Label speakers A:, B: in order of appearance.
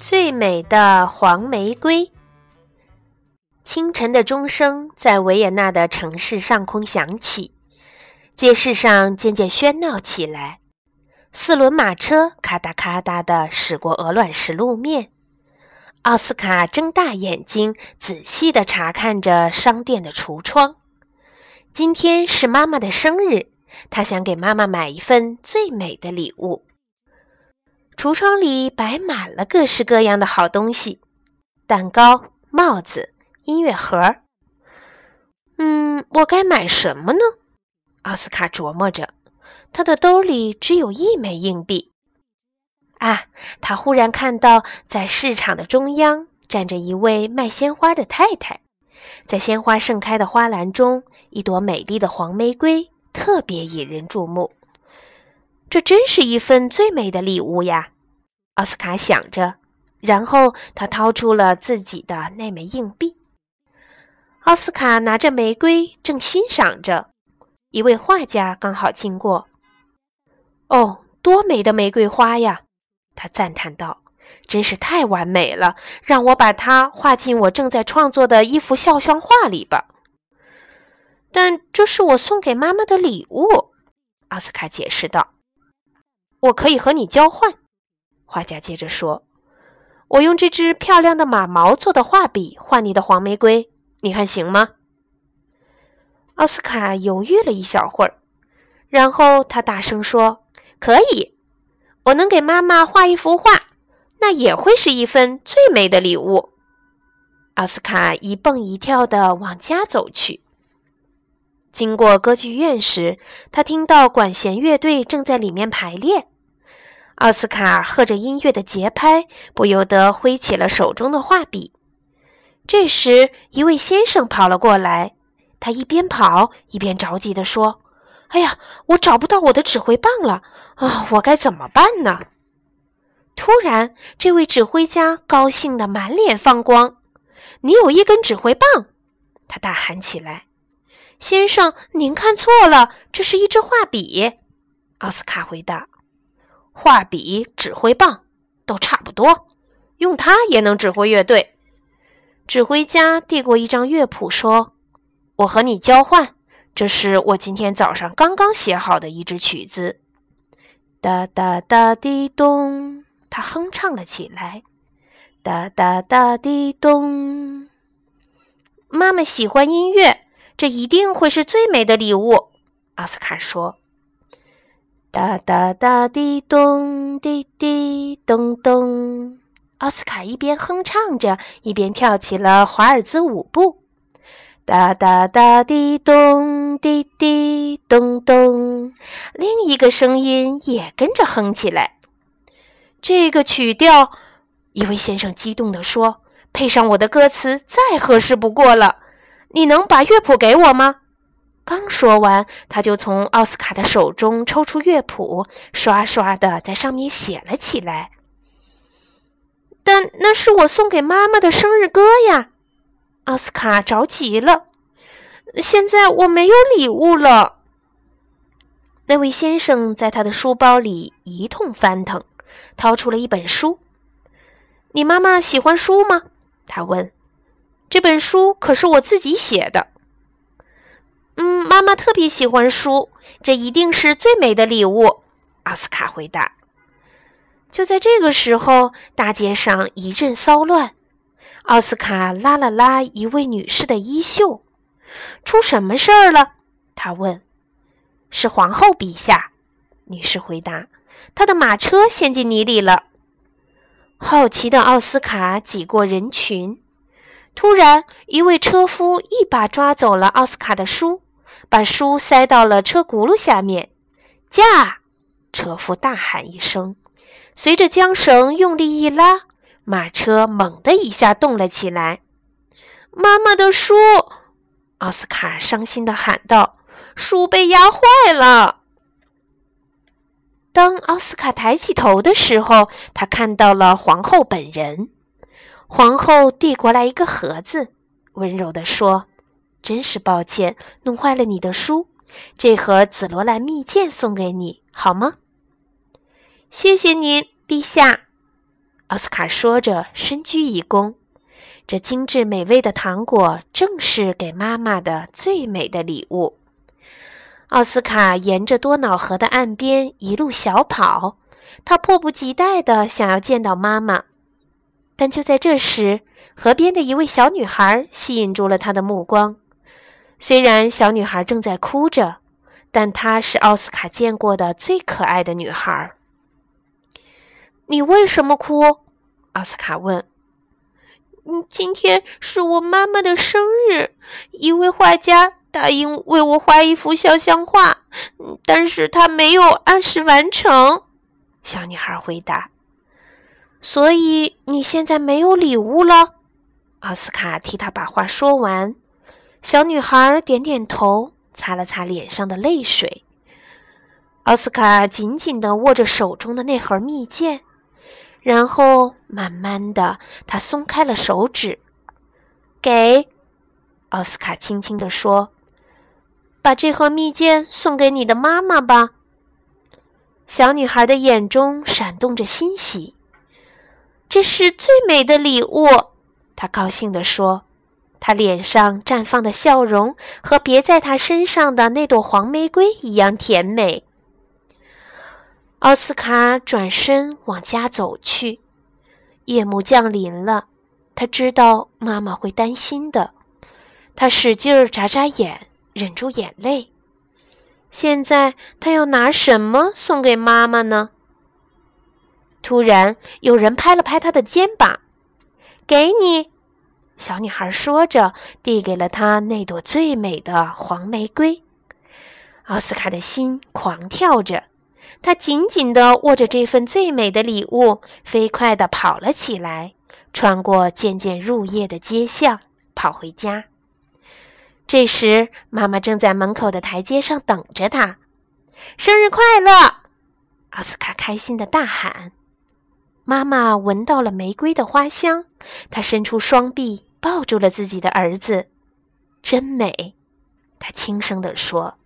A: 最美的黄玫瑰。清晨的钟声在维也纳的城市上空响起，街市上渐渐喧闹起来。四轮马车咔嗒咔嗒地驶过鹅卵石路面。奥斯卡睁大眼睛，仔细地查看着商店的橱窗。今天是妈妈的生日，他想给妈妈买一份最美的礼物。橱窗里摆满了各式各样的好东西：蛋糕、帽子、音乐盒。嗯，我该买什么呢？奥斯卡琢磨着。他的兜里只有一枚硬币。啊！他忽然看到，在市场的中央站着一位卖鲜花的太太，在鲜花盛开的花篮中，一朵美丽的黄玫瑰特别引人注目。这真是一份最美的礼物呀，奥斯卡想着。然后他掏出了自己的那枚硬币。奥斯卡拿着玫瑰，正欣赏着。一位画家刚好经过。哦，多美的玫瑰花呀！他赞叹道：“真是太完美了，让我把它画进我正在创作的一幅肖像画里吧。”但这是我送给妈妈的礼物，奥斯卡解释道。我可以和你交换，画家接着说：“我用这支漂亮的马毛做的画笔画你的黄玫瑰，你看行吗？”奥斯卡犹豫了一小会儿，然后他大声说：“可以，我能给妈妈画一幅画，那也会是一份最美的礼物。”奥斯卡一蹦一跳地往家走去。经过歌剧院时，他听到管弦乐队正在里面排练。奥斯卡和着音乐的节拍，不由得挥起了手中的画笔。这时，一位先生跑了过来，他一边跑一边着急地说：“哎呀，我找不到我的指挥棒了啊！我该怎么办呢？”突然，这位指挥家高兴得满脸放光：“你有一根指挥棒！”他大喊起来。“先生，您看错了，这是一支画笔。”奥斯卡回答。画笔、指挥棒都差不多，用它也能指挥乐队。指挥家递过一张乐谱，说：“我和你交换，这是我今天早上刚刚写好的一支曲子。”哒哒哒滴咚，他哼唱了起来。哒哒哒滴咚，妈妈喜欢音乐，这一定会是最美的礼物。奥斯卡说。哒哒哒滴咚滴滴咚咚，奥斯卡一边哼唱着，一边跳起了华尔兹舞步。哒哒哒滴咚滴滴咚咚，另一个声音也跟着哼起来。这个曲调，一位先生激动地说：“配上我的歌词，再合适不过了。你能把乐谱给我吗？”刚说完，他就从奥斯卡的手中抽出乐谱，刷刷的在上面写了起来。但那是我送给妈妈的生日歌呀！奥斯卡着急了。现在我没有礼物了。那位先生在他的书包里一通翻腾，掏出了一本书。你妈妈喜欢书吗？他问。这本书可是我自己写的。妈妈特别喜欢书，这一定是最美的礼物。奥斯卡回答。就在这个时候，大街上一阵骚乱。奥斯卡拉了拉一位女士的衣袖，出什么事儿了？他问。是皇后陛下，女士回答。她的马车陷进泥里了。好奇的奥斯卡挤过人群，突然，一位车夫一把抓走了奥斯卡的书。把书塞到了车轱辘下面，驾！车夫大喊一声，随着缰绳用力一拉，马车猛地一下动了起来。妈妈的书！奥斯卡伤心地喊道：“书被压坏了。”当奥斯卡抬起头的时候，他看到了皇后本人。皇后递过来一个盒子，温柔地说。真是抱歉，弄坏了你的书。这盒紫罗兰蜜饯送给你，好吗？谢谢您，陛下。奥斯卡说着，深鞠一躬。这精致美味的糖果正是给妈妈的最美的礼物。奥斯卡沿着多瑙河的岸边一路小跑，他迫不及待地想要见到妈妈。但就在这时，河边的一位小女孩吸引住了他的目光。虽然小女孩正在哭着，但她是奥斯卡见过的最可爱的女孩。你为什么哭？奥斯卡问。
B: 嗯，今天是我妈妈的生日，一位画家答应为我画一幅肖像画，但是他没有按时完成。
A: 小女孩回答。所以你现在没有礼物了？奥斯卡替她把话说完。小女孩点点头，擦了擦脸上的泪水。奥斯卡紧紧地握着手中的那盒蜜饯。然后慢慢的，他松开了手指，给奥斯卡轻轻地说：“把这盒蜜饯送给你的妈妈吧。”小女孩的眼中闪动着欣喜，“这是最美的礼物！”她高兴地说，她脸上绽放的笑容和别在她身上的那朵黄玫瑰一样甜美。奥斯卡转身往家走去，夜幕降临了，他知道妈妈会担心的。他使劲儿眨眨眼，忍住眼泪。现在他要拿什么送给妈妈呢？突然，有人拍了拍他的肩膀，“给你！”小女孩说着，递给了他那朵最美的黄玫瑰。奥斯卡的心狂跳着。他紧紧地握着这份最美的礼物，飞快地跑了起来，穿过渐渐入夜的街巷，跑回家。这时，妈妈正在门口的台阶上等着他。“生日快乐！”奥斯卡开心地大喊。妈妈闻到了玫瑰的花香，她伸出双臂抱住了自己的儿子。“真美！”他轻声地说。